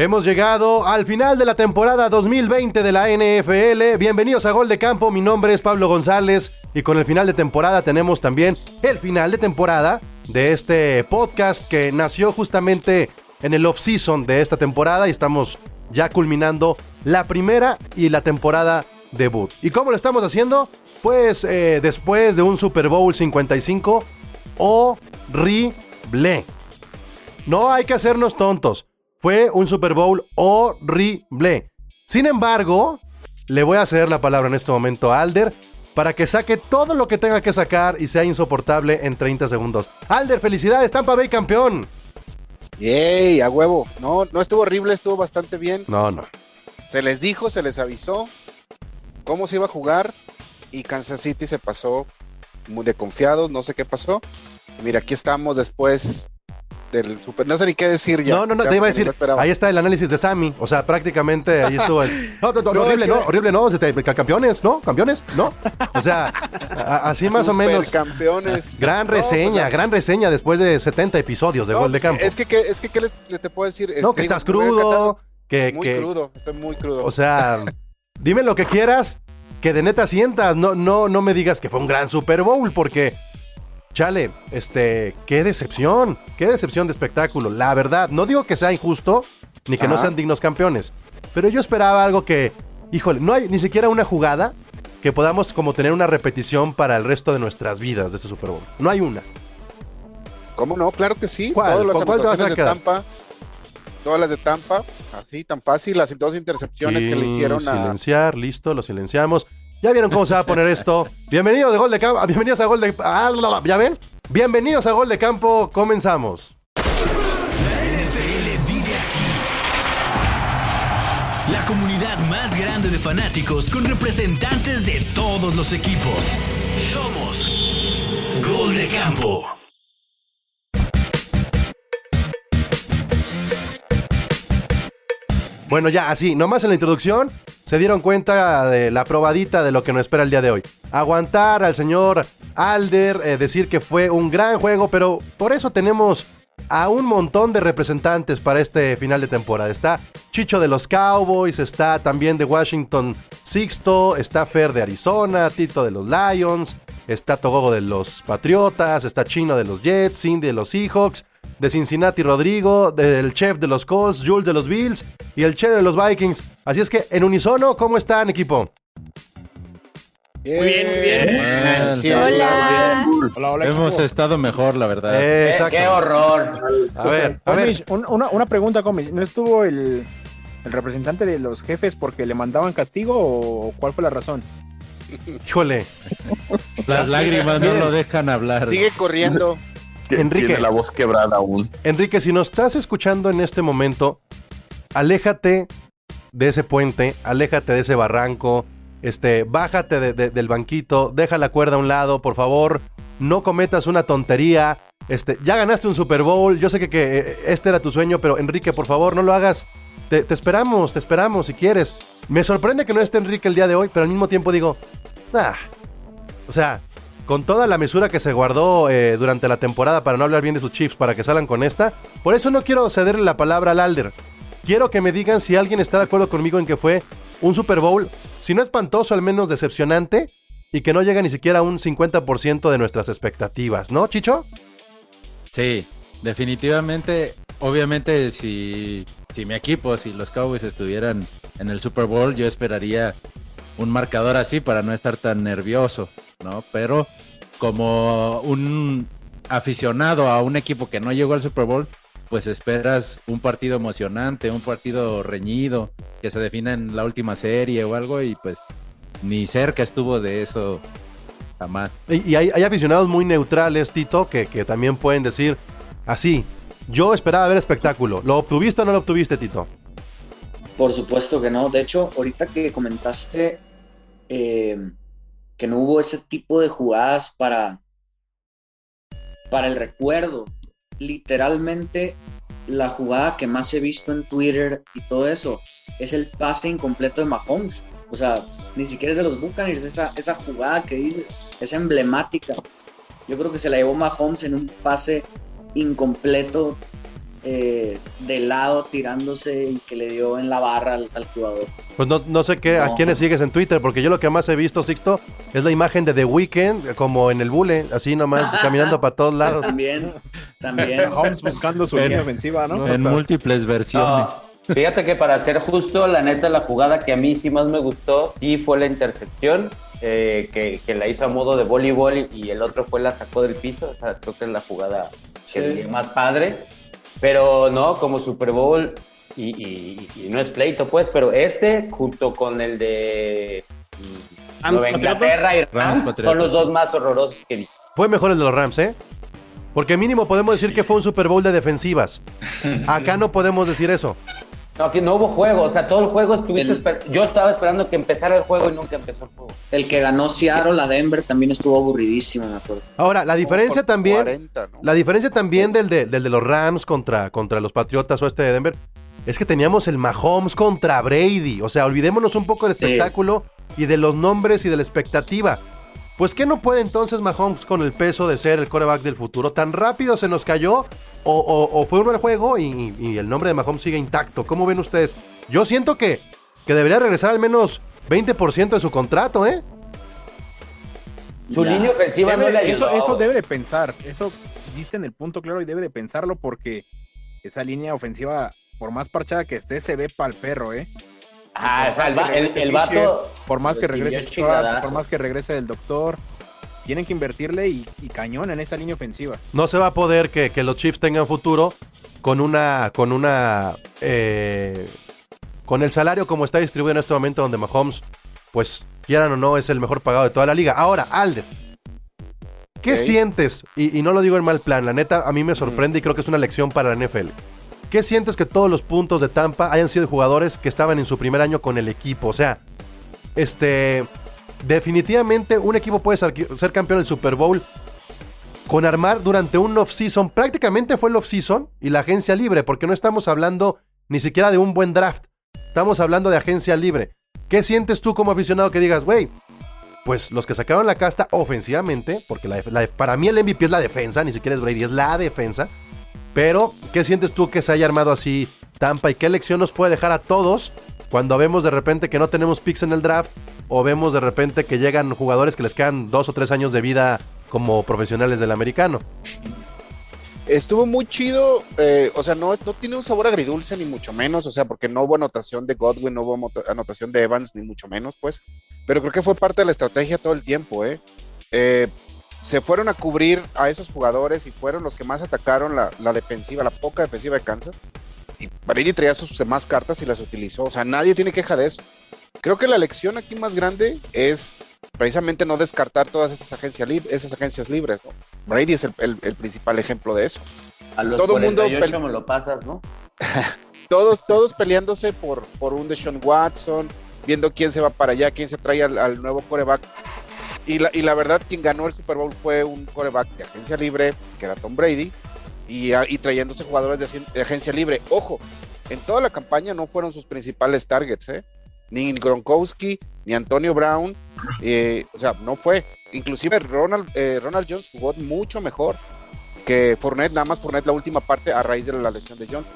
Hemos llegado al final de la temporada 2020 de la NFL. Bienvenidos a Gol de Campo. Mi nombre es Pablo González y con el final de temporada tenemos también el final de temporada de este podcast que nació justamente en el off-season de esta temporada y estamos ya culminando la primera y la temporada debut. ¿Y cómo lo estamos haciendo? Pues eh, después de un Super Bowl 55 horrible. No hay que hacernos tontos. Fue un Super Bowl horrible. Sin embargo, le voy a ceder la palabra en este momento a Alder para que saque todo lo que tenga que sacar y sea insoportable en 30 segundos. Alder, felicidades, Tampa Bay campeón. ¡Yay! A huevo. No, no estuvo horrible, estuvo bastante bien. No, no. Se les dijo, se les avisó cómo se iba a jugar y Kansas City se pasó muy de confiados, no sé qué pasó. Mira, aquí estamos después del super. No sé ni qué decir ya. No, no, no, te iba a decir. ahí está el análisis de Sammy. O sea, prácticamente ahí estuvo el. No, no, no, horrible, no, horrible, no. Campeones, ¿no? Campeones, ¿no? O sea, así más o menos. campeones. Gran reseña, gran reseña después de 70 episodios de Gol de pues, Campo. Es que, es que, ¿qué les, te puedo decir? No, que estás crudo. Que, muy crudo, estoy muy crudo. O sea, dime lo que quieras, que de neta sientas. No, no, no me digas que fue un gran Super Bowl, porque Chale, este, qué decepción, qué decepción de espectáculo. La verdad, no digo que sea injusto, ni que no sean dignos campeones, pero yo esperaba algo que, híjole, no hay ni siquiera una jugada que podamos como tener una repetición para el resto de nuestras vidas de este Super Bowl. No hay una. ¿Cómo no? Claro que sí. ¿Cuál? Todas las ¿Con cuál te vas a de? Tampa, todas las de Tampa, así tan fácil, las dos intercepciones que le hicieron a Silenciar, listo, lo silenciamos. ¿Ya vieron cómo se va a poner esto? Bienvenidos de Gol de Campo. Bienvenidos a Gol de ah, la, la, ¿Ya ven? Bienvenidos a Gol de Campo. Comenzamos. La NFL vive aquí. La comunidad más grande de fanáticos con representantes de todos los equipos. Somos Gol de Campo. Bueno, ya, así, nomás en la introducción se dieron cuenta de la probadita de lo que nos espera el día de hoy. Aguantar al señor Alder, eh, decir que fue un gran juego, pero por eso tenemos a un montón de representantes para este final de temporada. Está Chicho de los Cowboys, está también de Washington Sixto, está Fer de Arizona, Tito de los Lions, está Togogo de los Patriotas, está Chino de los Jets, Cindy de los Seahawks, de Cincinnati Rodrigo, del chef de los Colts, Jules de los Bills y el chef de los Vikings. Así es que en unisono, ¿cómo están equipo? Muy bien, muy bien. Sí, Hola. Hola, hola. Hemos equipo. estado mejor, la verdad. Eh, Qué- exacto. Qué horror. A ver, a ver. Comish, un- una, una pregunta, Comish. ¿No estuvo el, el representante de los jefes porque le mandaban castigo o cuál fue la razón? Híjole. Las lágrimas no lo dejan hablar. Sigue corriendo. Enrique. Tiene la voz quebrada aún. Enrique, si nos estás escuchando en este momento, aléjate de ese puente, aléjate de ese barranco, este, bájate de- de- del banquito, deja la cuerda a un lado, por favor, no cometas una tontería. Este, ya ganaste un Super Bowl, yo sé que, que, eh, este era tu sueño, pero Enrique, por favor, no lo hagas. Te, te esperamos, te esperamos si quieres. Me sorprende que no esté Enrique el día de hoy, pero al mismo tiempo digo, ah, o sea, con toda la mesura que se guardó eh, durante la temporada para no hablar bien de sus Chiefs, para que salgan con esta, por eso no quiero cederle la palabra al Alder. Quiero que me digan si alguien está de acuerdo conmigo en que fue un Super Bowl, si no espantoso, al menos decepcionante, y que no llega ni siquiera a un 50% de nuestras expectativas, ¿no, Chicho? Sí, definitivamente. Obviamente, si, si mi equipo, si los Cowboys estuvieran en el Super Bowl, yo esperaría un marcador así para no estar tan nervioso, ¿no? Pero como un aficionado a un equipo que no llegó al Super Bowl, pues esperas un partido emocionante, un partido reñido, que se defina en la última serie o algo, y pues ni cerca estuvo de eso jamás. Y, y hay, hay aficionados muy neutrales, Tito, que, que también pueden decir así, yo esperaba ver espectáculo. ¿Lo obtuviste o no lo obtuviste, Tito? Por supuesto que no. De hecho, ahorita que comentaste eh, que no hubo ese tipo de jugadas para, para el recuerdo, literalmente la jugada que más he visto en Twitter y todo eso es el pase incompleto de Mahomes. O sea, ni siquiera es de los Buccaneers, esa, esa jugada que dices, es emblemática. Yo creo que se la llevó Mahomes en un pase incompleto eh, de lado tirándose y que le dio en la barra al, jugador. Pues no, no sé qué, a quiénes sigues en Twitter, porque yo lo que más he visto, Sixto, es la imagen de The Weeknd, como en el bule, así nomás, caminando para todos lados. También, también. Holmes buscando su línea ofensiva, ¿no? En múltiples versiones. fíjate que para ser justo, la neta, la jugada que a mí sí más me gustó, sí fue la intercepción. Eh, que, la hizo a modo de voleibol y, el otro fue la sacó del piso. O sea, creo que es la jugada más padre. Pero no, como Super Bowl, y, no es pleito, pues, pero este, junto con el de Nueva Inglaterra y Rams, son los dos más horrorosos que vi. Fue mejor el de los Rams, ¿eh? Porque mínimo podemos decir que fue un Super Bowl de defensivas. Acá no podemos decir eso. No, aquí no hubo juego, o sea, todo el juego estuviste Yo estaba esperando que empezara el juego y nunca empezó el juego. El que ganó Seattle, a Denver, también estuvo aburridísimo, me acuerdo. Ahora, la diferencia también. La diferencia también del de, del de los Rams contra, contra los Patriotas o este de Denver es que teníamos el Mahomes contra Brady. O sea, olvidémonos un poco del espectáculo y de los nombres y de la expectativa. Pues ¿qué no puede entonces Mahomes con el peso de ser el coreback del futuro? ¿Tan rápido se nos cayó? ¿O, fue uno el juego y, el nombre de Mahomes sigue intacto? ¿Cómo ven ustedes? Yo siento que, que debería regresar al menos 20% de su contrato, ¿eh? Su línea ofensiva no le eso, eso debe de pensar. Eso diste en el punto claro y debe de pensarlo porque esa línea ofensiva, por más parchada que esté, se ve para el perro, ¿eh? Ah, o sea, el, vato. Por más que regrese por más que regrese el doctor, tienen que invertirle y, cañón en esa línea ofensiva. No se va a poder que, los Chiefs tengan futuro con una. con una. Eh, con el salario como está distribuido en este momento, donde Mahomes, pues, quieran o no, es el mejor pagado de toda la liga. Ahora, Alder. ¿Qué sientes? Y, y, no lo digo en mal plan, la neta, a mí me sorprende y creo que es una lección para la NFL. ¿Qué sientes que todos los puntos de Tampa hayan sido jugadores que estaban en su primer año con el equipo? O sea, este. Definitivamente un equipo puede ser, campeón del Super Bowl con armar durante un off-season. Prácticamente fue el off-season y la agencia libre, porque no estamos hablando ni siquiera de un buen draft. Estamos hablando de agencia libre. ¿Qué sientes tú como aficionado que digas, güey? Pues los que sacaron la casta ofensivamente, porque para mí el MVP es la defensa, ni siquiera es Brady, es la defensa. Pero, ¿qué sientes tú que se haya armado así Tampa y qué lección nos puede dejar a todos cuando vemos de repente que no tenemos picks en el draft o vemos de repente que llegan jugadores que les quedan dos o tres años de vida como profesionales del americano? Estuvo muy chido, eh, o sea, no, no tiene un sabor agridulce ni mucho menos, o sea, porque no hubo anotación de Godwin, no hubo anotación de Evans ni mucho menos, pues, pero creo que fue parte de la estrategia todo el tiempo, ¿eh? eh se fueron a cubrir a esos jugadores y fueron los que más atacaron la, defensiva, la poca defensiva de Kansas. Y Brady traía sus demás cartas y las utilizó. O sea, nadie tiene queja de eso. Creo que la lección aquí más grande es precisamente no descartar todas esas agencias, esas agencias libres. Brady es el, principal ejemplo de eso. A los Todo mundo me lo pasas, ¿no? todos, todos peleándose por, por un Deshaun Watson, viendo quién se va para allá, quién se trae al, al nuevo coreback y la, y la verdad, quien ganó el Super Bowl fue un coreback de agencia libre, que era Tom Brady, y, y trayéndose jugadores de, agencia libre. Ojo, en toda la campaña no fueron sus principales targets, ¿eh? Ni Gronkowski, ni Antonio Brown, eh, o sea, no fue. Inclusive Ronald, eh, Ronald Jones jugó mucho mejor que Fournette, nada más Fournette la última parte a raíz de la lesión de Jones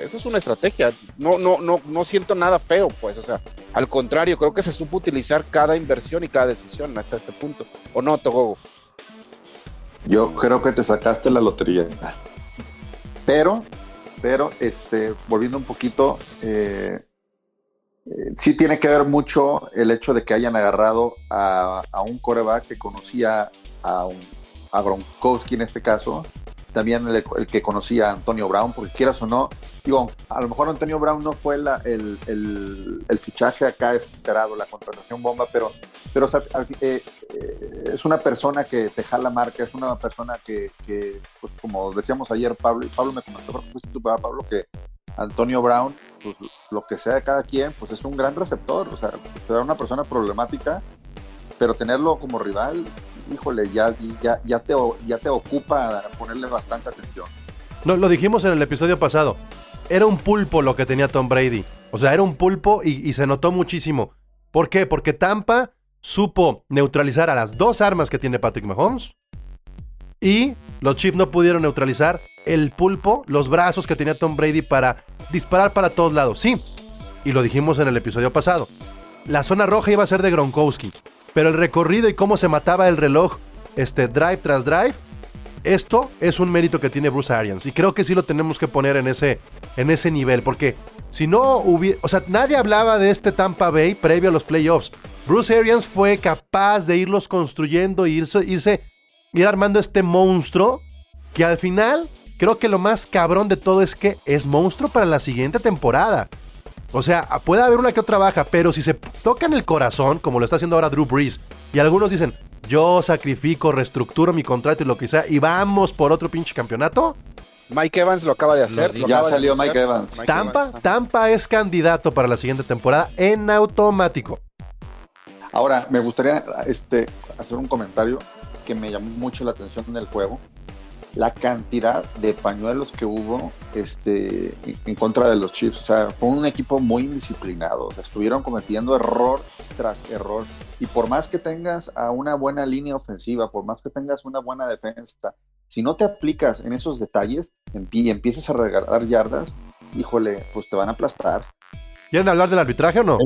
eso es una estrategia. No, no, no, no siento nada feo, pues. O sea, al contrario, creo que se supo utilizar cada inversión y cada decisión hasta este punto. ¿O no, Togogo? Yo creo que te sacaste la lotería. Pero, pero, este, volviendo un poquito, eh, sí tiene que ver mucho el hecho de que hayan agarrado a, un coreback que conocía a, un, a Gronkowski en este caso, también el, que conocía a Antonio Brown, porque quieras o no, digo, a lo mejor Antonio Brown no fue la, el, el, fichaje acá esperado, la contratación bomba, pero, pero eh, eh, es una persona que te jala marca, es una persona que, pues, como decíamos ayer, Pablo, y Pablo me comentó, Pablo, que Antonio Brown, pues, lo que sea de cada quien, pues es un gran receptor, o sea, es una persona problemática, pero tenerlo como rival, híjole, ya, ya, ya, te, ya te ocupa ponerle bastante atención. No, lo dijimos en el episodio pasado. Era un pulpo lo que tenía Tom Brady. O sea, era un pulpo y, se notó muchísimo. ¿Por qué? Porque Tampa supo neutralizar a las dos armas que tiene Patrick Mahomes Y los Chiefs no pudieron neutralizar el pulpo, los brazos que tenía Tom Brady para disparar para todos lados. Sí, y lo dijimos en el episodio pasado. La zona roja iba a ser de Gronkowski, pero el recorrido y cómo se mataba el reloj, este drive tras drive, esto es un mérito que tiene Bruce Arians y creo que sí lo tenemos que poner en ese, en ese nivel, porque si no hubiera, o sea, nadie hablaba de este Tampa Bay previo a los playoffs. Bruce Arians fue capaz de irlos construyendo e irse, irse, ir armando este monstruo que al final creo que lo más cabrón de todo es que es monstruo para la siguiente temporada. O sea, puede haber una que otra baja, pero si se toca en el corazón, como lo está haciendo ahora Drew Brees, y algunos dicen, yo sacrifico, reestructuro mi contrato y lo que sea, y vamos por otro pinche campeonato. Mike Evans lo acaba de hacer. ya salió Mike Evans. Tampa, Tampa es candidato para la siguiente temporada en automático. Ahora, me gustaría este, hacer un comentario que me llamó mucho la atención en el juego la cantidad de pañuelos que hubo este, en contra de los Chiefs. O sea, fue un equipo muy indisciplinado. estuvieron cometiendo error tras error. Y por más que tengas a una buena línea ofensiva, por más que tengas una buena defensa, si no te aplicas en esos detalles y empiezas a regalar yardas, híjole, pues te van a aplastar. ¿Quieren hablar del arbitraje o no?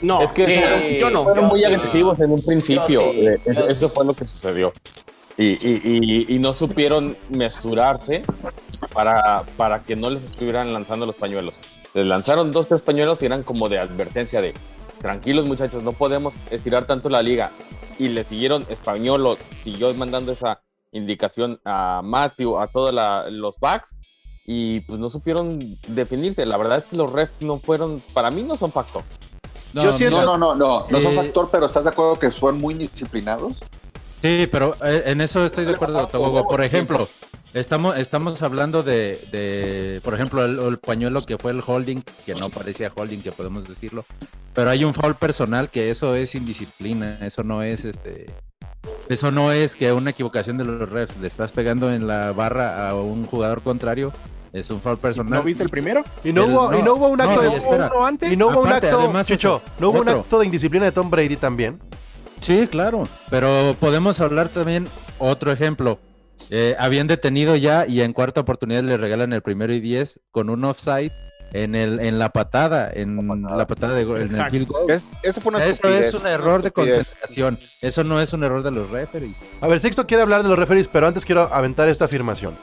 No, es que yo no. Fueron muy agresivos en un principio. Eh, eso fue lo que sucedió y, y, no supieron mesurarse para, para que no les estuvieran lanzando los pañuelos. Les lanzaron dos, tres pañuelos y eran como de advertencia de tranquilos muchachos, no podemos estirar tanto la liga. Y le siguieron español, siguió mandando esa indicación a Matthew, a todos los backs, y pues no supieron definirse. La verdad es que los refs no fueron, para mí no son factor. No, Yo siento... no, no, no, no, son eh, factor, pero ¿estás de acuerdo que son muy disciplinados? Sí, pero eh, en eso estoy de acuerdo, Por ejemplo, estamos, estamos hablando de, por ejemplo, el, pañuelo que fue el holding, que no parecía holding, que podemos decirlo, pero hay un foul personal que eso es indisciplina, eso no es este... Eso no es que una equivocación de los refs, le estás pegando en la barra a un jugador contrario, es un foul personal. ¿No viste el primero? Y no, hubo, y no hubo un acto de... Y no hubo un acto, Chicho, no hubo un acto de indisciplina de Tom Brady también. Sí, claro, pero podemos hablar también otro ejemplo. Eh, habían detenido ya y en cuarta oportunidad le regalan el primero y diez con un offside en el en la patada, en la patada de en el field goal. eso fue una Eso es un error de concentración. Eso no es un error de los referees. A ver, Sixto quiere hablar de los referees, pero antes quiero aventar esta afirmación.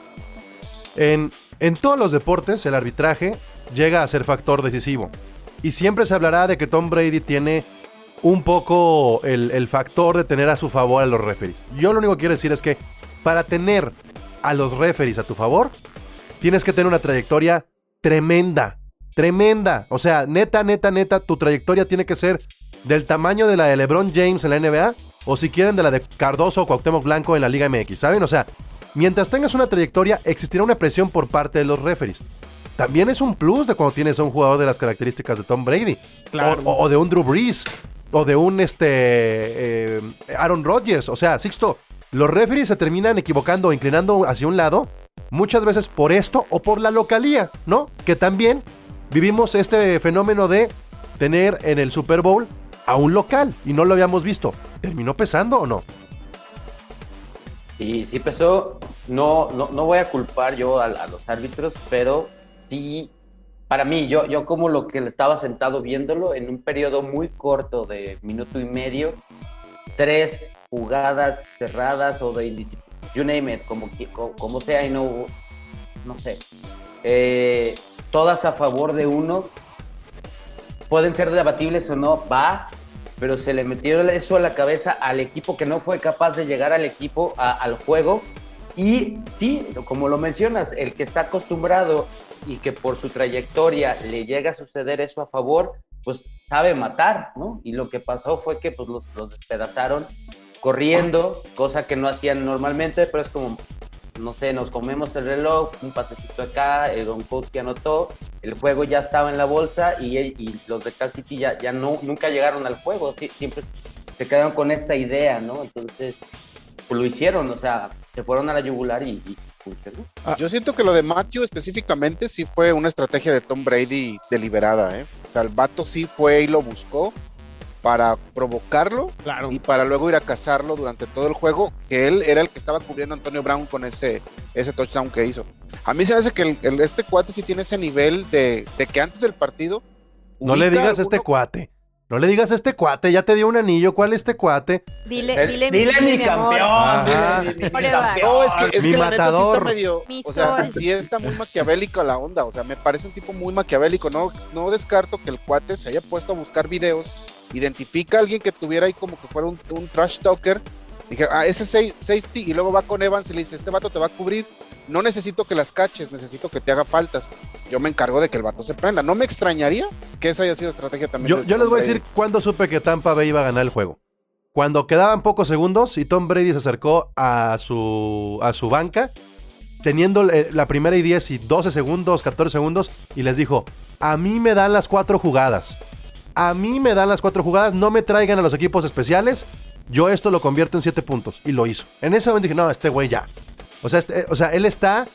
En, en todos los deportes, el arbitraje llega a ser factor decisivo. Y siempre se hablará de que Tom Brady tiene un poco el, factor de tener a su favor a los referees. Yo lo único que quiero decir es que para tener a los referees a tu favor, tienes que tener una trayectoria tremenda, tremenda. O sea, neta, neta, neta, tu trayectoria tiene que ser del tamaño de la de LeBron James en la NBA o si quieren de la de Cardoso o Cuauhtémoc Blanco en la Liga MX, ¿saben? O sea, mientras tengas una trayectoria, existirá una presión por parte de los referees. También es un plus de cuando tienes a un jugador de las características de Tom Brady. O, o, de un Drew Brees o de un este eh, Aaron Rodgers. O sea, Sixto, los referees se terminan equivocando o inclinando hacia un lado, muchas veces por esto o por la localía, ¿no? Que también vivimos este fenómeno de tener en el Super Bowl a un local y no lo habíamos visto. ¿Terminó pesando o no? Sí, sí pesó. No, no, no voy a culpar yo a, a los árbitros, pero sí para mí, yo, yo como lo que estaba sentado viéndolo en un periodo muy corto de minuto y medio, tres jugadas cerradas o de indisciplina, you name it, como, como sea y no, no sé, eh, todas a favor de uno, pueden ser debatibles o no, va, pero se le metió eso a la cabeza al equipo que no fue capaz de llegar al equipo, al juego, y sí, como lo mencionas, el que está acostumbrado y que por su trayectoria le llega a suceder eso a favor, pues sabe matar, ¿no? Y lo que pasó fue que pues los, despedazaron corriendo, cosa que no hacían normalmente, pero es como, no sé, nos comemos el reloj, un pasecito acá, el Don que anotó, el juego ya estaba en la bolsa y, los de Cal City ya, ya nunca llegaron al juego, siempre se quedaron con esta idea, ¿no? Entonces, pues lo hicieron, o sea, se fueron a la yugular y, Ah. Yo siento que lo de Matthew específicamente sí fue una estrategia de Tom Brady deliberada, ¿eh? O sea, el vato sí fue y lo buscó para provocarlo y para luego ir a cazarlo durante todo el juego, que él era el que estaba cubriendo a Antonio Brown con ese, ese touchdown que hizo. A mí se me hace que el, este cuate sí tiene ese nivel de, de que antes del partido... No le digas este cuate. No le digas a este cuate, ya te dio un anillo, ¿cuál es este cuate? Dile, dile, dile, mi, campeón. No, es que, es que la neta sí está medio, o sea, sí está muy maquiavélico la onda, o sea, me parece un tipo muy maquiavélico, no, no descarto que el cuate se haya puesto a buscar videos, identifica a alguien que tuviera ahí como que fuera un, un trash talker, dije, ah, ese es safety, y luego va con Evans y le dice, este vato te va a cubrir, no necesito que las caches, necesito que te haga faltas. Yo me encargo de que el vato se prenda. No me extrañaría que esa haya sido estrategia también. Yo, les voy a decir cuándo supe que Tampa Bay iba a ganar el juego. Cuando quedaban pocos segundos y Tom Brady se acercó a su, a su banca, teniendo la primera y 10 y 12 segundos, 14 segundos, y les dijo, a mí me dan las cuatro jugadas. A mí me dan las cuatro jugadas, no me traigan a los equipos especiales. Yo esto lo convierto en siete puntos. Y lo hizo. En ese momento dije, no, este güey ya. O sea, este, o sea, él está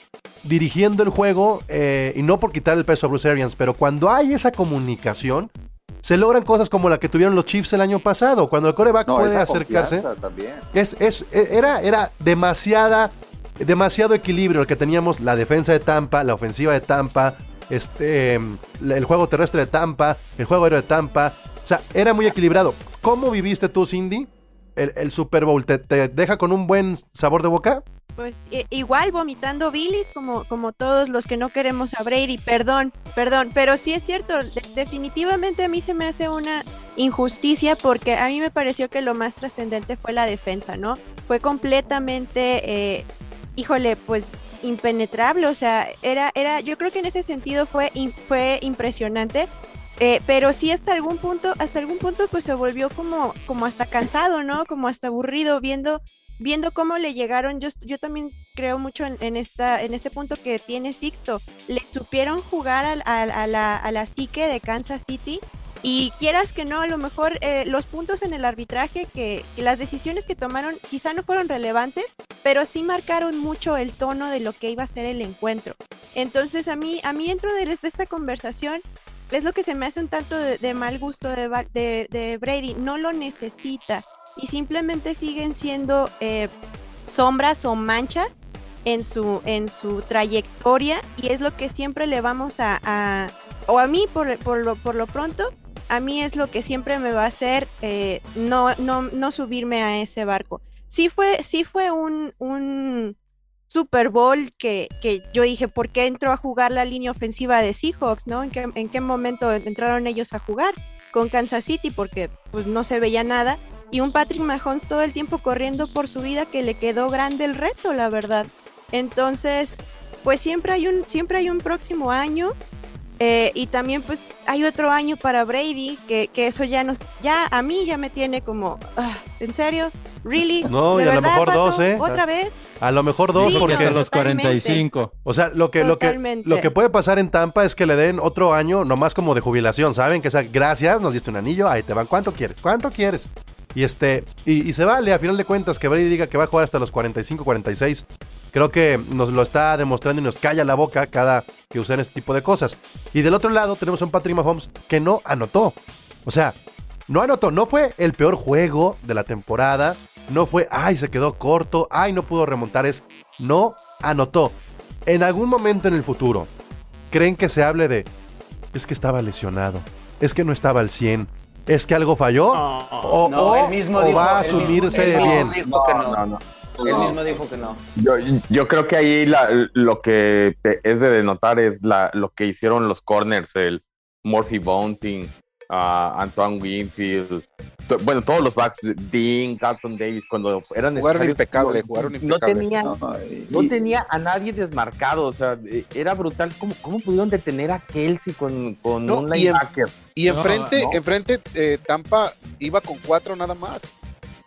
dirigiendo el juego eh, y no por quitar el peso a Bruce Arians, pero cuando hay esa comunicación, se logran cosas como la que tuvieron los Chiefs el año pasado, cuando el coreback puede acercarse. Es, es, e, era, era demasiada, demasiado equilibrio el que teníamos la defensa de Tampa, la ofensiva de Tampa, este, el juego terrestre de Tampa, el juego aéreo de Tampa. O sea, era muy equilibrado. ¿Cómo viviste tú, Cindy? El, Super Bowl te, deja con un buen sabor de boca? Pues igual vomitando bilis como, como todos los que no queremos a Brady, perdón, perdón, pero sí es cierto, definitivamente a mí se me hace una injusticia porque a mí me pareció que lo más trascendente fue la defensa, ¿no? Fue completamente, eh, híjole, pues impenetrable, o sea, era, era, yo creo que en ese sentido fue, fue impresionante. Eh, pero sí hasta algún punto, hasta algún punto pues se volvió como, como hasta cansado, ¿no? Como hasta aburrido viendo viendo cómo le llegaron, yo, yo también creo mucho en, esta, en este punto que tiene Sixto, le supieron jugar a, la, a la psique de Kansas City y quieras que no, a lo mejor eh, los puntos en el arbitraje, que, las decisiones que tomaron quizá no fueron relevantes, pero sí marcaron mucho el tono de lo que iba a ser el encuentro. Entonces a mí, a mí dentro de esta conversación, es lo que se me hace un tanto de, mal gusto de, Brady. No lo necesita y simplemente siguen siendo eh, sombras o manchas en su, en su trayectoria y es lo que siempre le vamos a, o a mí por, por, lo, por lo pronto, a mí es lo que siempre me va a hacer eh, no, no, no subirme a ese barco. Sí fue, sí fue un, un Super Bowl que, que, yo dije, ¿por qué entró a jugar la línea ofensiva de Seahawks? ¿no? ¿En qué, ¿En qué momento entraron ellos a jugar con Kansas City? Porque pues no se veía nada. Y un Patrick Mahomes todo el tiempo corriendo por su vida que le quedó grande el reto, la verdad. Entonces, pues siempre hay un, siempre hay un próximo año. Eh, y también pues hay otro año para Brady, que, que, eso ya nos, ya a mí ya me tiene como, ah, ¿en serio? ¿Really? No, y a lo mejor dos, ¿eh? ¿Otra vez? A lo mejor dos, porque hasta los 45. O sea, lo que, lo que, lo que puede pasar en Tampa es que le den otro año nomás como de jubilación, ¿saben? Que sea, gracias, nos diste un anillo, ahí te van. ¿Cuánto quieres? ¿Cuánto quieres? Y este, y, se vale, a final de cuentas, que Brady diga que va a jugar hasta los 45, 46. Creo que nos lo está demostrando y nos calla la boca cada que usan este tipo de cosas. Y del otro lado tenemos a un Patrick Mahomes que no anotó. O sea, no anotó, no fue el peor juego de la temporada, no fue, ay, se quedó corto, ay, no pudo remontar, es, no anotó. En algún momento en el futuro, ¿creen que se hable de, es que estaba lesionado, es que no estaba al 100, es que algo falló? o, va a asumirse bien. Dijo que no. Él mismo dijo que no. Yo, creo que ahí lo que es de denotar es la, lo que hicieron los corners, el Murphy Bunting, Antoine Winfield, bueno, todos los backs, Dean, Carlton Davis, cuando eran jugaron impecable, jugaron impecable. No tenía, no, tenía a nadie desmarcado, o sea, era brutal. ¿Cómo, cómo pudieron detener a Kelsey con, con un linebacker? Y, enfrente, enfrente eh, Tampa iba con cuatro nada más.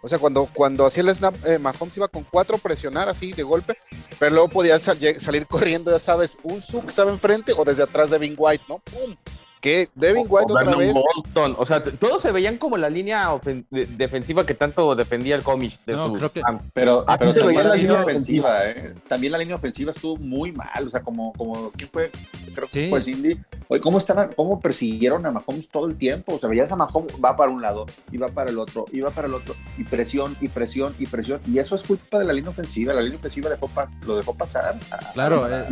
O sea, cuando, cuando hacía el snap, eh, Mahomes iba con cuatro presionar así de golpe, pero luego podía salir corriendo, ya sabes, un sub estaba enfrente o desde atrás de Bing White, ¿no? ¡Pum! ¿Qué? Devin White otra vez. O sea, todos se veían como la línea defensiva que tanto defendía el cómic de no, creo que... Pero, pero también la línea ofensiva, ¿eh? También la línea ofensiva estuvo muy mal. O sea, como, como ¿qué fue? Creo que fue Cindy. Oye, ¿cómo estaban, cómo persiguieron a Mahomes todo el tiempo? O sea, veías a Mahomes, va para un lado, y va para el otro, y va para el otro, y presión, y presión, y presión. Y eso es culpa de la línea ofensiva. La línea ofensiva dejó lo dejó pasar. Claro, eh,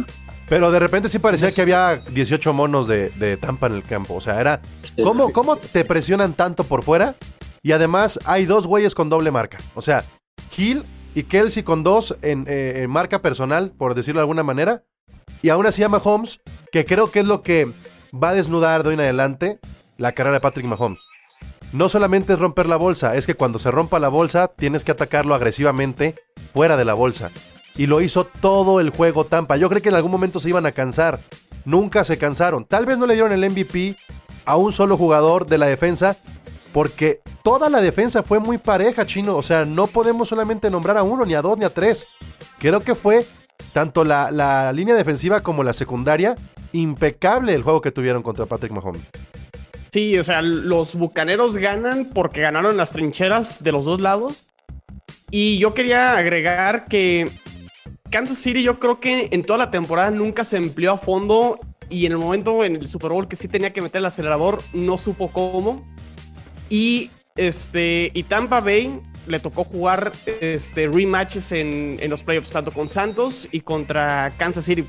pero de repente sí parecía que había 18 monos de, de Tampa en el campo. O sea, era. ¿cómo, ¿Cómo te presionan tanto por fuera? Y además hay dos güeyes con doble marca. O sea, Hill y Kelsey con dos en, eh, marca personal, por decirlo de alguna manera. Y aún así a Mahomes, que creo que es lo que va a desnudar de hoy en adelante la carrera de Patrick Mahomes. No solamente es romper la bolsa, es que cuando se rompa la bolsa tienes que atacarlo agresivamente fuera de la bolsa y lo hizo todo el juego Tampa. Yo creo que en algún momento se iban a cansar. Nunca se cansaron. Tal vez no le dieron el MVP a un solo jugador de la defensa porque toda la defensa fue muy pareja, chino. O sea, no podemos solamente nombrar a uno, ni a dos, ni a tres. Creo que fue tanto la, la línea defensiva como la secundaria impecable el juego que tuvieron contra Patrick Mahomes. Sí, o sea, los bucaneros ganan porque ganaron las trincheras de los dos lados. Y yo quería agregar que Kansas City yo creo que en toda la temporada nunca se empleó a fondo y en el momento en el Super Bowl que sí tenía que meter el acelerador no supo cómo. Y este y Tampa Bay le tocó jugar este, rematches en, en los playoffs tanto con Santos y contra Kansas City.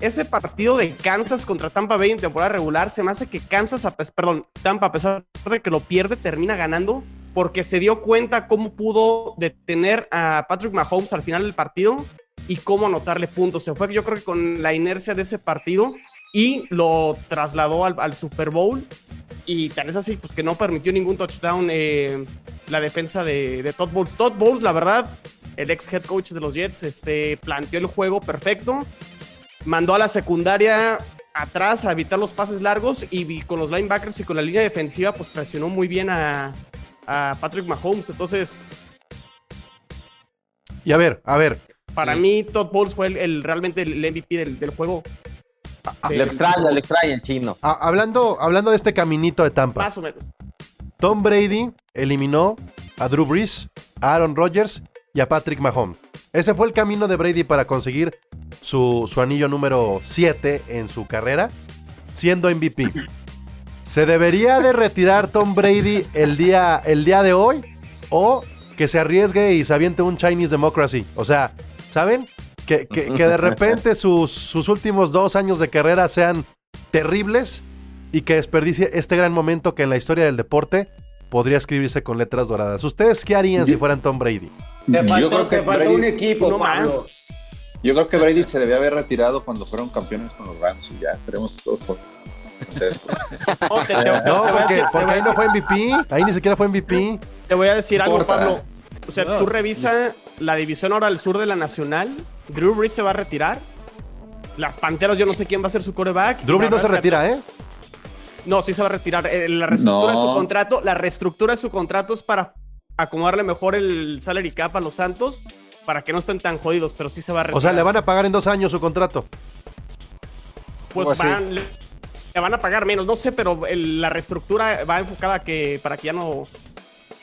Ese partido de Kansas contra Tampa Bay en temporada regular se me hace que Kansas, perdón, Tampa a pesar de que lo pierde termina ganando porque se dio cuenta cómo pudo detener a Patrick Mahomes al final del partido y cómo anotarle puntos. Se fue yo creo que con la inercia de ese partido y lo trasladó al, Super Bowl. Y tal es así, pues que no permitió ningún touchdown eh, la defensa de, Todd Bowles. Todd Bowles, la verdad, el ex head coach de los Jets, este, planteó el juego perfecto. Mandó a la secundaria atrás a evitar los pases largos y con los linebackers y con la línea defensiva, pues presionó muy bien a Patrick Mahomes. Entonces. Y a ver, a ver, para mí, Todd Bowles fue el, realmente el MVP del, juego. le extraña, le extraña el chino. hablando, hablando de este caminito de Tampa. Más o menos. Tom Brady eliminó a Drew Brees, a Aaron Rodgers y a Patrick Mahomes. Ese fue el camino de Brady para conseguir su, su anillo número 7 en su carrera, siendo MVP. ¿Se debería de retirar Tom Brady el día, el día de hoy? ¿O que se arriesgue y se aviente un Chinese Democracy? O sea, ¿Saben? Que, de repente sus, sus, últimos dos años de carrera sean terribles y que desperdicie este gran momento que en la historia del deporte podría escribirse con letras doradas. ¿Ustedes qué harían si fueran Tom Brady? yo creo que un equipo, más. Yo creo que Brady se debía haber retirado cuando fueron campeones con los Rams y ya esperemos todos por... no, porque, porque ahí no fue MVP, ahí ni siquiera fue MVP. Te voy a decir algo, Pablo. O sea, tú revisa la división ahora al sur de la Nacional. Drew Brees se va a retirar. Las Panteras, yo no sé quién va a ser su coreback. Drew Brees no se retira, ¿eh? No, sí se va a retirar. Eh, la reestructura de su contrato, la reestructura de su contrato es para acomodarle mejor el salary cap a los Santos para que no estén tan jodidos, pero sí se va a retirar. O sea, le van a pagar en dos años su contrato. Pues van, le, van a pagar menos, no sé, pero la reestructura va enfocada que para que ya no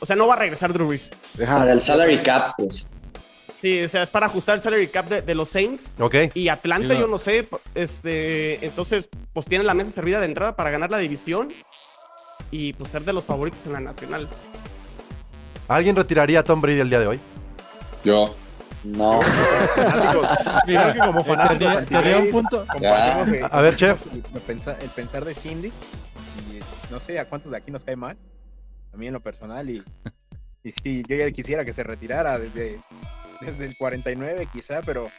o sea, no va a regresar Drew Brees. Para el salary cap, pues. Sí, o sea, es para ajustar el salary cap de, los Saints. Ok. Y Atlanta, yo no sé. Este, entonces, pues tiene la mesa servida de entrada para ganar la división y pues ser de los favoritos en la nacional. ¿Alguien retiraría a Tom Brady el día de hoy? Yo. No. Mira que como fanático. Tenía un punto. A ver, chef. El pensar de Cindy. Y no sé a cuántos de aquí nos cae mal a mí en lo personal. Y, y sí, yo ya quisiera que se retirara desde, desde el 49 quizá, pero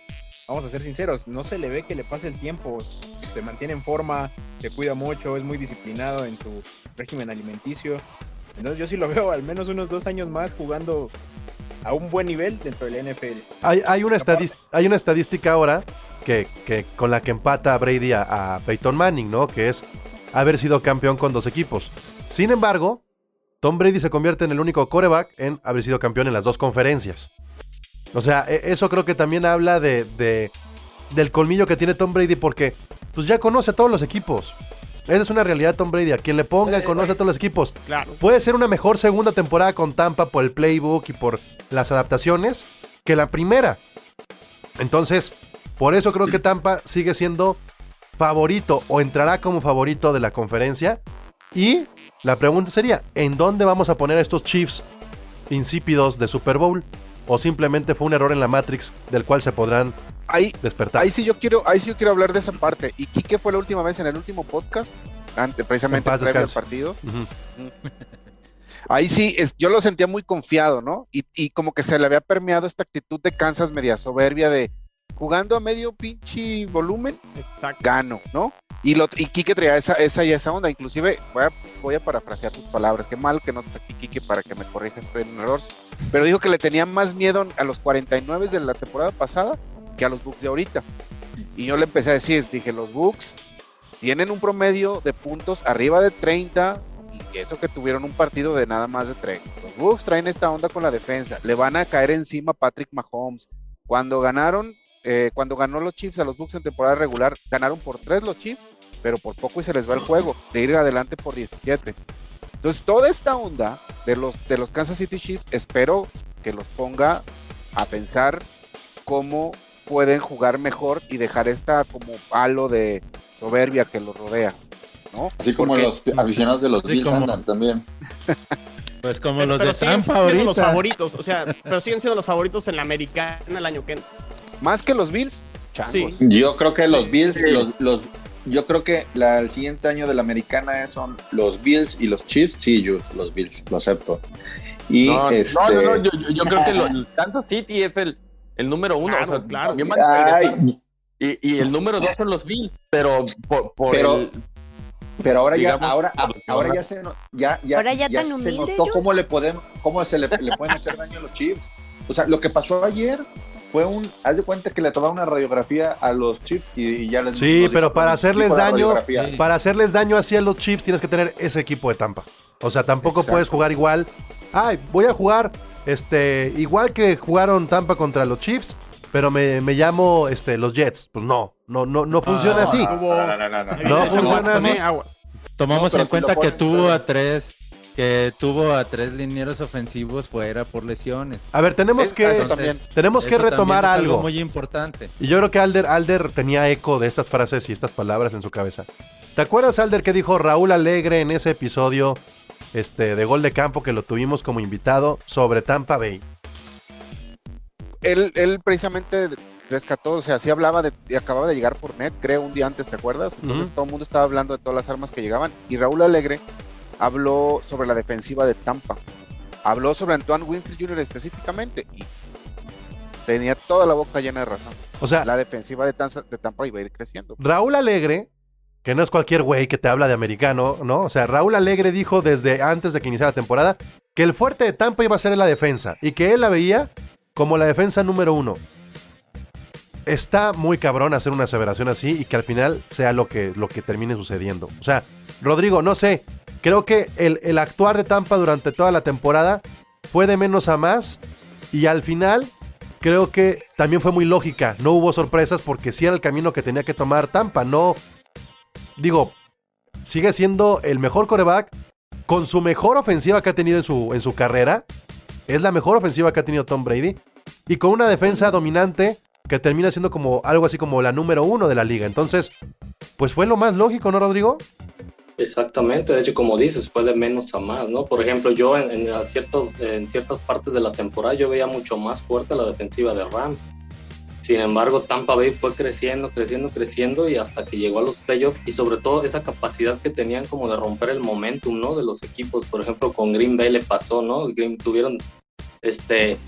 vamos a ser sinceros, no se le ve que le pase el tiempo, se mantiene en forma, se cuida mucho, es muy disciplinado en su régimen alimenticio. Entonces yo sí lo veo al menos unos dos años más jugando a un buen nivel dentro del NFL. Hay, hay, una, hay una estadística ahora que, que, con la que empata Brady a, a Peyton Manning, ¿no? Que es haber sido campeón con dos equipos. Sin embargo, Tom Brady se convierte en el único coreback en haber sido campeón en las dos conferencias. O sea, e, eso creo que también habla de, del colmillo que tiene Tom Brady porque pues ya conoce a todos los equipos. Esa es una realidad, Tom Brady. A quien le pongan, conoce a todos los equipos. Claro. Puede ser una mejor segunda temporada con Tampa por el playbook y por las adaptaciones que la primera. Entonces, por eso creo que Tampa sigue siendo favorito o entrará como favorito de la conferencia. Y la pregunta sería, ¿en dónde vamos a poner a estos Chiefs insípidos de Super Bowl? ¿O simplemente fue un error en la Matrix del cual se podrán Ahí, despertar? ahí sí yo quiero, ahí sí yo quiero hablar de esa parte. ¿Y Quique fue la última vez en el último podcast? Antes, precisamente al descanse. partido. Ujú. Ahí sí, es, yo lo sentía muy confiado, ¿no? Y, y como que se le había permeado esta actitud de Kansas media soberbia de jugando a medio pinche volumen, Exacto. gano, ¿no? Y, lo, y Quique traía esa, esa y esa onda. Inclusive, voy a, voy a parafrasear sus palabras. Qué mal que no estés aquí, Quique, para que me corrija, estoy en un error. Pero dijo que le tenía más miedo a los 49 de la temporada pasada que a los Bucks de ahorita. Y yo le empecé a decir, dije, los Bucks tienen un promedio de puntos arriba de 30 y eso que tuvieron un partido de nada más de 30. Los Bucks traen esta onda con la defensa, le van a caer encima a Patrick Mahomes. Cuando ganaron, eh, cuando ganó los Chiefs a los Bucks en temporada regular, ganaron por 3 los Chiefs, pero por poco y se les va el juego, de ir adelante por 17. Entonces, toda esta onda de los, de los Kansas City Chiefs, espero que los ponga a pensar cómo pueden jugar mejor y dejar esta como halo de soberbia que los rodea. ¿no? Así como Porque- los aficionados de los Bills como- andan también. Pues como Pero, los pero de siguen siendo ahorita. los favoritos, o sea, pero siguen siendo los favoritos en la americana el año que entra. Más que los Bills, changos. Sí. Yo creo que los Bills, Sí. los, los- yo creo que la, el siguiente año de la americana son los Bills y los Chiefs. Sí, yo, los Bills, lo acepto. Y No, este, no, no, no, yo, yo- yo creo que lo- el Kansas City es el, el número uno. Claro, o sea, claro. Ay, Y, y el número dos son los Bills, pero por, por Pero- el, pero ahora ya, digamos, ahora, que ahora van a- ya se, no- ya, ya, Ahora ya tan se notó Jules. cómo le podemos, cómo se le, le pueden hacer daño a los Chiefs. O sea, lo que pasó ayer fue un, haz de cuenta que le tomaron una radiografía a los Chiefs y, y ya les Sí, pero dijo para hacerles daño, para hacerles daño hacia los Chiefs tienes que tener ese equipo de Tampa. O sea, tampoco Exacto. puedes jugar igual. Ay, voy a jugar este igual que jugaron Tampa contra los Chiefs, pero me, me llamo este los Jets. Pues no, no no no funciona Ah, así. Hubo- No, funciona así. Aguas. Tomamos en si cuenta que tuvo a tres que tuvo a tres linieros ofensivos fuera por lesiones. A ver, tenemos Es- que Entonces, también. tenemos que eso retomar es algo. muy importante. Y yo creo que Alder, Alder tenía eco de estas frases y estas palabras en su cabeza. ¿Te acuerdas, Alder, que dijo Raúl Alegre en ese episodio este, de Gol de Campo que lo tuvimos como invitado sobre Tampa Bay? Él, él precisamente rescató, o sea, sí hablaba de, y acababa de llegar Fournette, creo, un día antes, ¿te acuerdas? Entonces todo el mundo estaba hablando de todas las armas que llegaban y Raúl Alegre habló sobre la defensiva de Tampa. Habló sobre Antoine Winfield Jr. específicamente y tenía toda la boca llena de razón. O sea, La defensiva de, Tampa iba a ir creciendo. Raúl Alegre, que no es cualquier güey que te habla de americano, ¿no? O sea, Raúl Alegre dijo desde antes de que iniciara la temporada que el fuerte de Tampa iba a ser en la defensa y que él la veía como la defensa número uno. Está muy cabrón hacer una aseveración así y que al final sea lo que, lo que termine sucediendo. O sea, Rodrigo, no sé, creo que el, el actuar de Tampa durante toda la temporada fue de menos a más y al final creo que también fue muy lógica. No hubo sorpresas porque sí era el camino que tenía que tomar Tampa. No, digo, sigue siendo el mejor coreback con su mejor ofensiva que ha tenido en su, en su carrera. Es la mejor ofensiva que ha tenido Tom Brady. Y con una defensa dominante que termina siendo como algo así como la número uno de la liga. Entonces, pues fue lo más lógico, ¿no, Rodrigo? Exactamente, de hecho, como dices, fue de menos a más, ¿no? Por ejemplo, yo en, en ciertos, en ciertas partes de la temporada yo veía mucho más fuerte la defensiva de Rams. Sin embargo, Tampa Bay fue creciendo, creciendo, creciendo y hasta que llegó a los playoffs y sobre todo esa capacidad que tenían como de romper el momentum, ¿no? De los equipos. Por ejemplo, con Green Bay le pasó, ¿no? Green, tuvieron, este,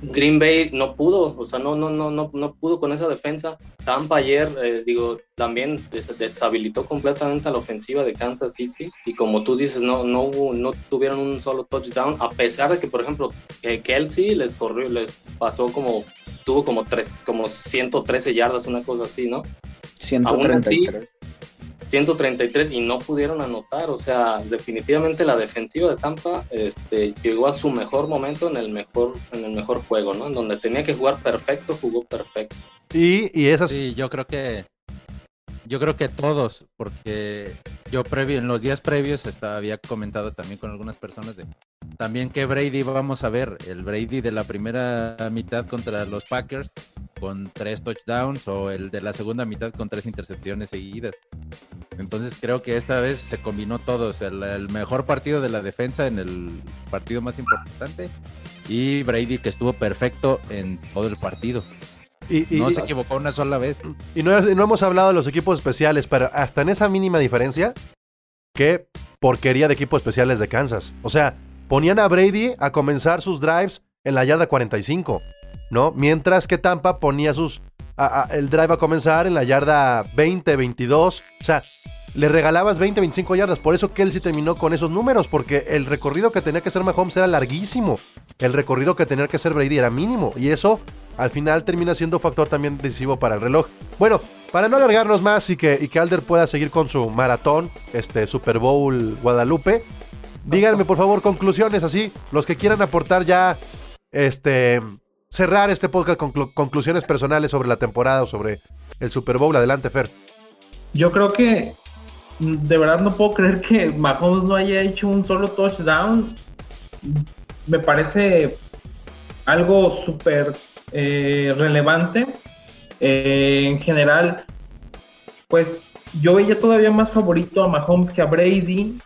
Green Bay no pudo, o sea, no, no, no, no, no pudo con esa defensa. Tampa ayer, eh, digo, también des- deshabilitó completamente a la ofensiva de Kansas City y como tú dices, no, no hubo, no tuvieron un solo touchdown, a pesar de que, por ejemplo, eh, Kelsey les corrió, les pasó como, tuvo como tres, como 113 yardas, una cosa así, ¿no? 133. 133 y no pudieron anotar, o sea, definitivamente la defensiva de Tampa este, llegó a su mejor momento en el mejor, en el mejor juego, ¿no? En donde tenía que jugar perfecto, jugó perfecto. Y, y esas... Sí, yo creo que Yo creo que todos, porque yo previo, en los días previos estaba, había comentado también con algunas personas de también que Brady vamos a ver, el Brady de la primera mitad contra los Packers con tres touchdowns o el de la segunda mitad con tres intercepciones seguidas. Entonces creo que esta vez se combinó todo, el, mejor partido de la defensa en el partido más importante y Brady que estuvo perfecto en todo el partido. Y, no se equivocó una sola vez. Y no, no, hemos hablado de los equipos especiales, pero hasta en esa mínima diferencia, qué porquería de equipos especiales de Kansas. O sea, ponían a Brady a comenzar sus drives en la yarda 45. ¿no? Mientras que Tampa ponía sus el drive a comenzar en la yarda 20, 22, o sea, le regalabas 20, 25 yardas, por eso Kelsey terminó con esos números, porque el recorrido que tenía que hacer Mahomes era larguísimo, el recorrido que tenía que hacer Brady era mínimo, y eso al final termina siendo factor también decisivo para el reloj. Bueno, para no alargarnos más y que, y que Alder pueda seguir con su maratón, este Super Bowl Guadalupe, díganme por favor conclusiones así, los que quieran aportar ya, este cerrar este podcast con conclusiones personales sobre la temporada o sobre el Super Bowl. Adelante, Fer. Yo creo que de verdad no puedo creer que Mahomes no haya hecho un solo touchdown. Me parece algo súper eh, relevante. Eh, en general, pues yo veía todavía más favorito a Mahomes que a Brady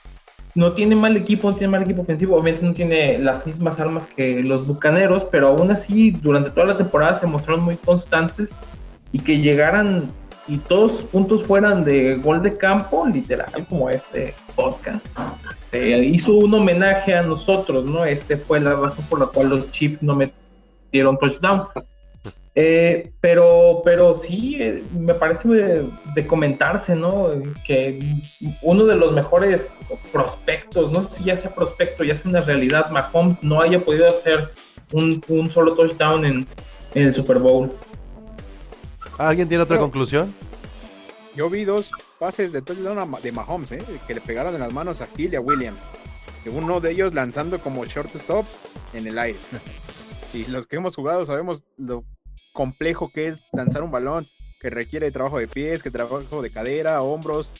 no tiene mal equipo, no tiene mal equipo ofensivo, obviamente no tiene las mismas armas que los Bucaneros, pero aún así durante toda la temporada se mostraron muy constantes y que llegaran y todos puntos fueran de gol de campo, literal, como este podcast. Este, hizo un homenaje a nosotros, ¿no? Este fue la razón por la cual los Chiefs no metieron touchdown. Eh, pero, pero sí, eh, me parece de, comentarse, ¿no? Que uno de los mejores prospectos, no sé si ya sea prospecto, ya sea una realidad, Mahomes no haya podido hacer un, solo touchdown en, el Super Bowl. ¿Alguien tiene otra conclusión? Yo vi dos pases de touchdown de Mahomes, ¿eh? que le pegaron en las manos a Hill y a William. Uno de ellos lanzando como shortstop en el aire. Y los que hemos jugado sabemos lo complejo que es lanzar un balón, que requiere trabajo de pies, que trabajo de cadera, hombros,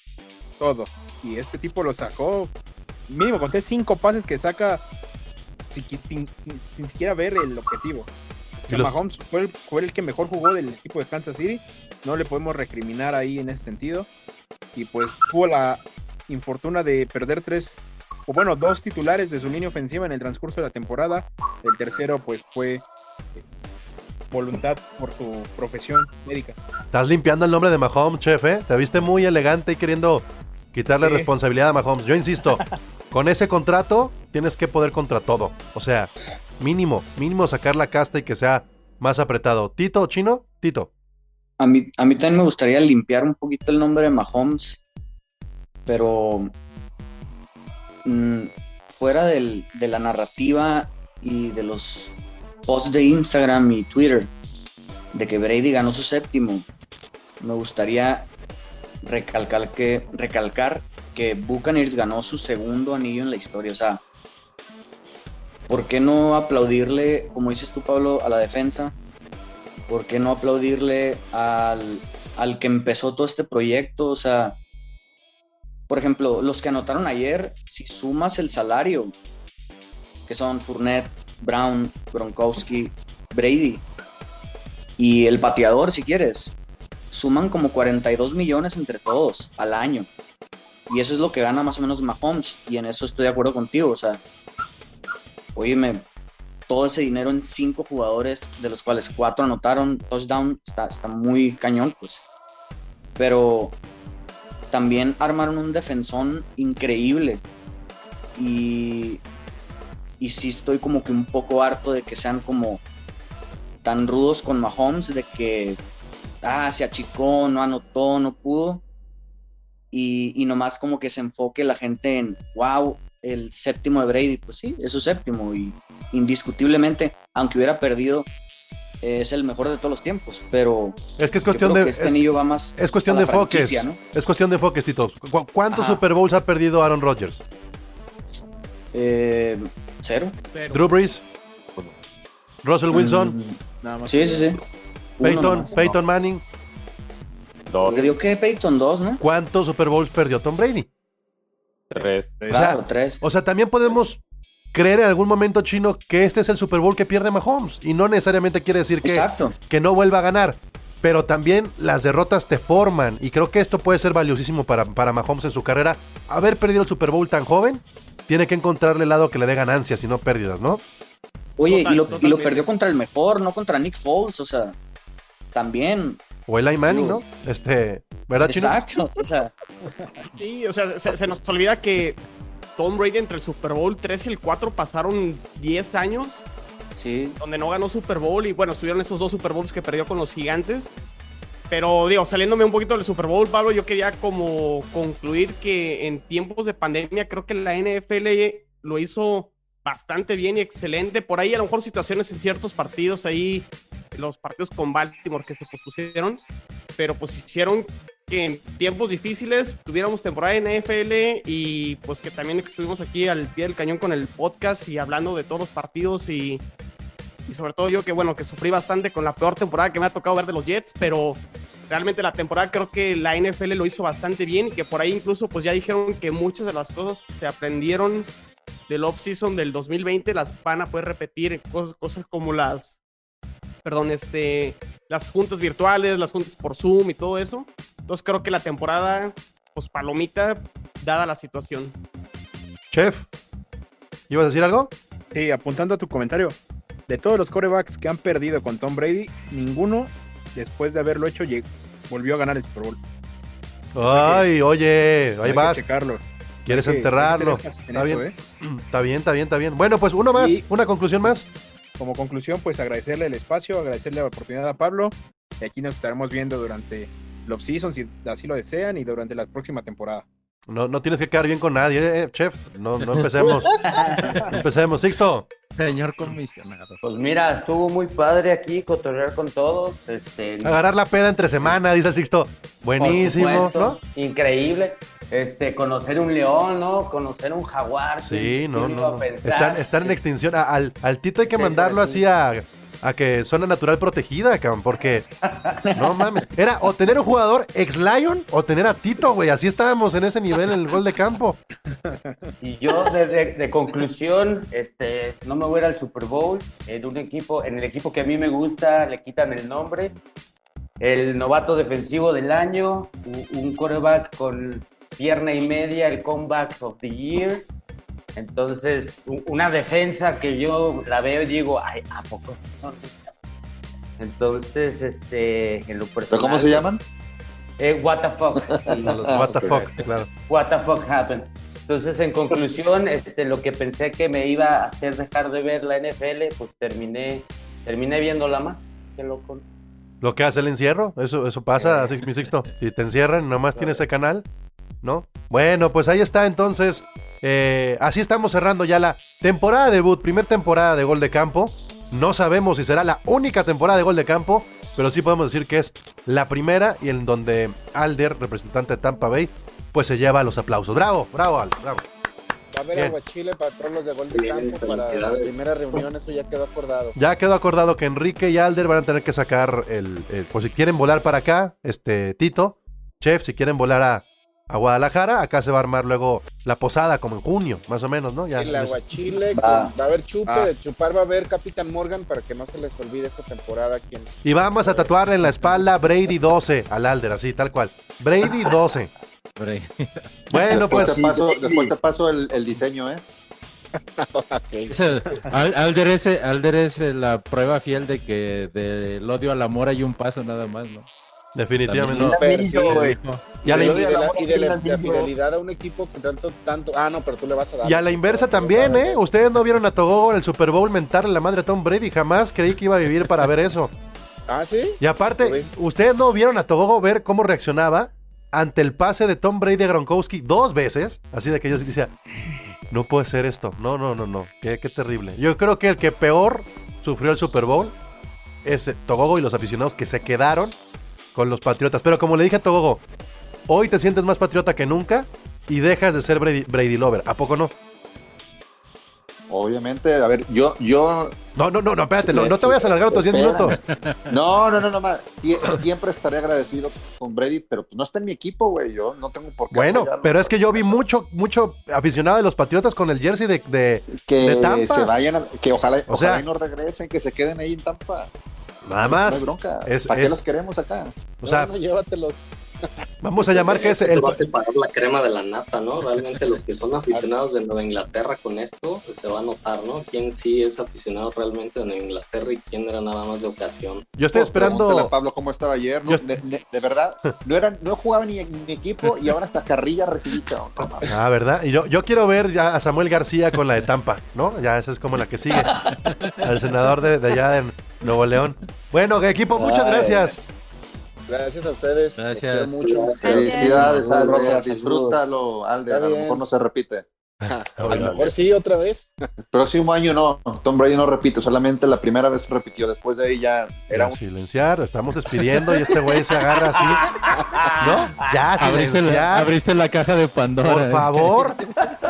todo. Y este tipo lo sacó, mínimo conté cinco pases que saca sin, siquiera ver el objetivo. Mahomes fue el, que mejor jugó del equipo de Kansas City. No le podemos recriminar ahí en ese sentido. Y pues tuvo la infortuna de perder tres, o bueno, dos titulares de su línea ofensiva en el transcurso de la temporada. El tercero pues fue voluntad por tu profesión médica. Estás limpiando el nombre de Mahomes, chef, ¿eh? Te viste muy elegante y queriendo quitarle responsabilidad a Mahomes. Yo insisto, con ese contrato tienes que poder contra todo. O sea, mínimo, mínimo sacar la casta y que sea más apretado. Tito, chino, Tito. A mí, a mí también me gustaría limpiar un poquito el nombre de Mahomes, pero mm, fuera de la narrativa y de los post de Instagram y Twitter de que Brady ganó su séptimo, me gustaría recalcar que, recalcar que Buccaneers ganó su segundo anillo en la historia. O sea, ¿por qué no aplaudirle, como dices tú, Pablo, a la defensa? ¿Por qué no aplaudirle al, al que empezó todo este proyecto? O sea, por ejemplo, los que anotaron ayer, si sumas el salario, que son Fournette, Brown, Gronkowski, Brady y el bateador, si quieres, suman como 42 millones entre todos al año. Y eso es lo que gana más o menos Mahomes. Y en eso estoy de acuerdo contigo. O sea, oíme, todo ese dinero en cinco jugadores, de los cuales cuatro anotaron touchdown, está, está muy cañón, pues. Pero también armaron un defensón increíble. Y y sí estoy como que un poco harto de que sean como tan rudos con Mahomes, de que, ah, se achicó, no anotó, no pudo. Y, y nomás como que se enfoque la gente en, wow, el séptimo de Brady, pues sí, es su séptimo y indiscutiblemente, aunque hubiera perdido, es el mejor de todos los tiempos, pero es que es cuestión de este anillo va más es cuestión de enfoques, es cuestión de enfoques, Tito. ¿Cuántos Super Bowls ha perdido Aaron Rodgers? Eh, Cero. Drew Brees. Russell Wilson. Mm, sí, sí, sí. Peyton, Peyton Manning. Dos. ¿Perdió qué? Peyton 2, ¿no? ¿Cuántos Super Bowls perdió Tom Brady? Tres. O sea, tres. O sea, también podemos creer en algún momento chino que este es el Super Bowl que pierde Mahomes. Y no necesariamente quiere decir que, que no vuelva a ganar. Pero también las derrotas te forman. Y creo que esto puede ser valiosísimo para, para Mahomes en su carrera. Haber perdido el Super Bowl tan joven, tiene que encontrarle el lado que le dé ganancias y no pérdidas, ¿no? Oye, y, lo, y, lo, perdió contra el mejor, no contra Nick Foles. O sea, también. O Eli Manning, ¿no? Este, ¿verdad, Chino? Exacto, o sea. Sí, o sea, se, nos olvida que Tom Brady entre el Super Bowl 3 y el 4 pasaron 10 años. Sí. Donde no ganó Super Bowl y bueno, estuvieron esos dos Super Bowls que perdió con los gigantes. Pero digo, saliéndome un poquito del Super Bowl, Pablo, yo quería como concluir que en tiempos de pandemia creo que la NFL lo hizo bastante bien y excelente. Por ahí a lo mejor situaciones en ciertos partidos ahí, los partidos con Baltimore que se pospusieron, pero pues hicieron que en tiempos difíciles tuviéramos temporada en NFL y pues que también estuvimos aquí al pie del cañón con el podcast y hablando de todos los partidos y, y sobre todo yo que bueno, que sufrí bastante con la peor temporada que me ha tocado ver de los Jets, pero realmente la temporada creo que la NFL lo hizo bastante bien y que por ahí incluso pues ya dijeron que muchas de las cosas que se aprendieron del off-season del 2020 las van a poder repetir, cosas, cosas como las, perdón, este, las juntas virtuales, las juntas por Zoom y todo eso. Entonces creo que la temporada, pues palomita, dada la situación. Chef, ¿ibas a decir algo? Sí, apuntando a tu comentario. De todos los corebacks que han perdido con Tom Brady, ninguno, después de haberlo hecho, volvió a ganar el Super Bowl. Ay, oye, ahí vas. checarlo. ¿Quieres enterrarlo? Está bien. ¿eh? está bien, está bien, está bien. Bueno, pues uno más, una conclusión más. Como conclusión, pues agradecerle el espacio, agradecerle la oportunidad a Pablo. Y aquí nos estaremos viendo durante los seasons, si así lo desean, y durante la próxima temporada. No, no tienes que quedar bien con nadie, eh, chef. No, no empecemos. empecemos. Sixto. Señor comisionado. Pues mira, estuvo muy padre aquí cotorrear con todos. Este, Agarrar la peda entre semana, dice el Sixto. Buenísimo, ¿no? Increíble. Este, conocer un león, ¿no? Conocer un jaguar. Sí, no, no. Están, están en extinción. Al, al Tito hay que mandarlo así a a que zona natural protegida, cabrón, porque no mames. Era o tener un jugador ex Lion o tener a Tito, güey. Así estábamos en ese nivel en el gol de campo. Y yo, de, conclusión, este, no me voy a ir al Super Bowl. En un equipo, en el equipo que a mí me gusta, le quitan el nombre. El novato defensivo del año, un coreback con pierna y media, el comeback of the year entonces, una defensa que yo la veo y digo, ay, ¿a poco son? Entonces, este, en lo personal. ¿Cómo se llaman? Eh, what the fuck. what the fuck, claro. What the fuck happened. Entonces, en conclusión, este, lo que pensé que me iba a hacer dejar de ver la NFL, pues terminé, terminé viéndola más. Qué loco. Lo que hace el encierro, eso, eso pasa, así, mi sexto. Si te encierran, nomás tienes ese canal, ¿no? Bueno, pues ahí está entonces eh, así estamos cerrando ya la temporada debut, primer temporada de gol de campo. No sabemos si será la única temporada de gol de campo, pero sí podemos decir que es la primera y en donde Alder, representante de Tampa Bay, pues se lleva los aplausos. Bravo, bravo, Alder, bravo. Va a haber aguachile para todos los de gol de campo para la primera reunión, eso ya quedó acordado. Ya quedó acordado que Enrique y Alder van a tener que sacar el, el por si quieren volar para acá, este Tito, Chef, si quieren volar a, a Guadalajara. Acá se va a armar luego la posada, como en junio, más o menos, ¿no? Ya el aguachile, va. a haber chupe, de chupar va a haber Capitán Morgan para que no se les olvide esta temporada. Quien... Y vamos a tatuarle en la espalda Brady 12 al Alder, así, tal cual. Brady 12. bueno, pues. Después te paso, después te paso el, diseño, ¿eh? Alder, es, Alder es la prueba fiel de que del odio al amor hay un paso nada más, ¿no? Definitivamente. Y, a la, y de, la, fidelidad a un equipo que tanto, tanto. Ah, no, pero tú le vas a dar. Y a la inversa también, ¿eh? Ustedes no vieron a Togogo en el Super Bowl mentarle la madre a Tom Brady. Jamás creí que iba a vivir para ver eso. Ah, sí. Y aparte, ustedes no vieron a Togogo ver cómo reaccionaba ante el pase de Tom Brady a Gronkowski dos veces. Así de que yo sí decía, no puede ser esto. No, no, no, no. Qué, qué terrible. Yo creo que el que peor sufrió el Super Bowl es Togogo y los aficionados que se quedaron con los Patriotas. Pero como le dije a Togogo, hoy te sientes más patriota que nunca y dejas de ser Brady, Lover. ¿A poco no? obviamente, a ver, yo, yo. No, no, no, no, espérate, no, no te vayas a alargar otros 10 minutos. No, no, no, no, más. Siempre estaré agradecido con Brady, pero pues no está en mi equipo, güey. Yo no tengo por qué. Bueno, pero es que yo vi mucho, mucho aficionado de los Patriotas con el jersey de, de, que Tampa. se vayan, que ojalá, o ojalá y no regresen, que se queden ahí en Tampa. Nada más. No hay bronca. ¿Para qué los queremos acá? O sea, no, llévatelos. Vamos a llamar que es el. Va a separar la crema de la nata, ¿no? Realmente los que son aficionados de Nueva Inglaterra con esto pues, se va a notar, ¿no? Quién sí es aficionado realmente de Nueva Inglaterra y quién era nada más de ocasión. Yo estoy esperando. A Pablo cómo estaba ayer. de, verdad, no, eran, no jugaba ni en equipo y ahora hasta carrilla recibí Ah, ¿verdad? Y yo, yo quiero ver ya a Samuel García con la de Tampa, ¿no? Ya esa es como la que sigue. Al senador de, de allá de Nuevo León. Bueno, equipo, muchas gracias. Gracias a ustedes. Gracias. mucho. Felicidades, Alde. Disfrútalo, Alde. A lo mejor no se repite. a lo mejor sí, otra vez. Próximo año no. Tom Brady no repite, solamente la primera vez se repitió. Después de ahí ya era un. Silenciar, estamos despidiendo y este güey se agarra así. ¿No? Ya, silenciar. Abriste la, caja de Pandora. Por favor.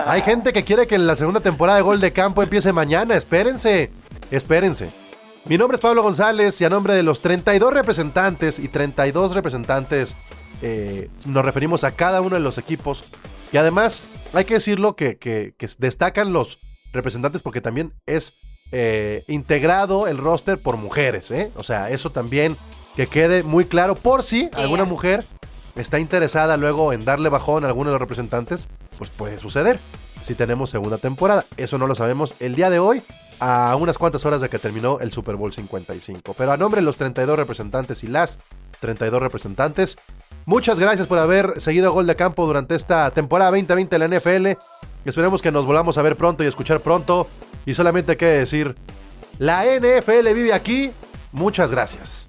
Hay gente que quiere que la segunda temporada de Gol de Campo empiece mañana. Espérense. Espérense. Mi nombre es Pablo González y a nombre de los 32 representantes y 32 representantes eh, nos referimos a cada uno de los equipos. Y además hay que decirlo que, destacan los representantes porque también es eh, integrado el roster por mujeres. ¿eh? O sea, eso también que quede muy claro por si alguna mujer está interesada luego en darle bajón a alguno de los representantes, pues puede suceder si tenemos segunda temporada. Eso no lo sabemos el día de hoy, a unas cuantas horas de que terminó el Super Bowl 55. Pero a nombre de los 32 representantes y las 32 representantes, muchas gracias por haber seguido Gol de Campo durante esta temporada 2020 de la NFL. Esperemos que nos volvamos a ver pronto y escuchar pronto. Y solamente hay que decir, la NFL vive aquí. Muchas gracias.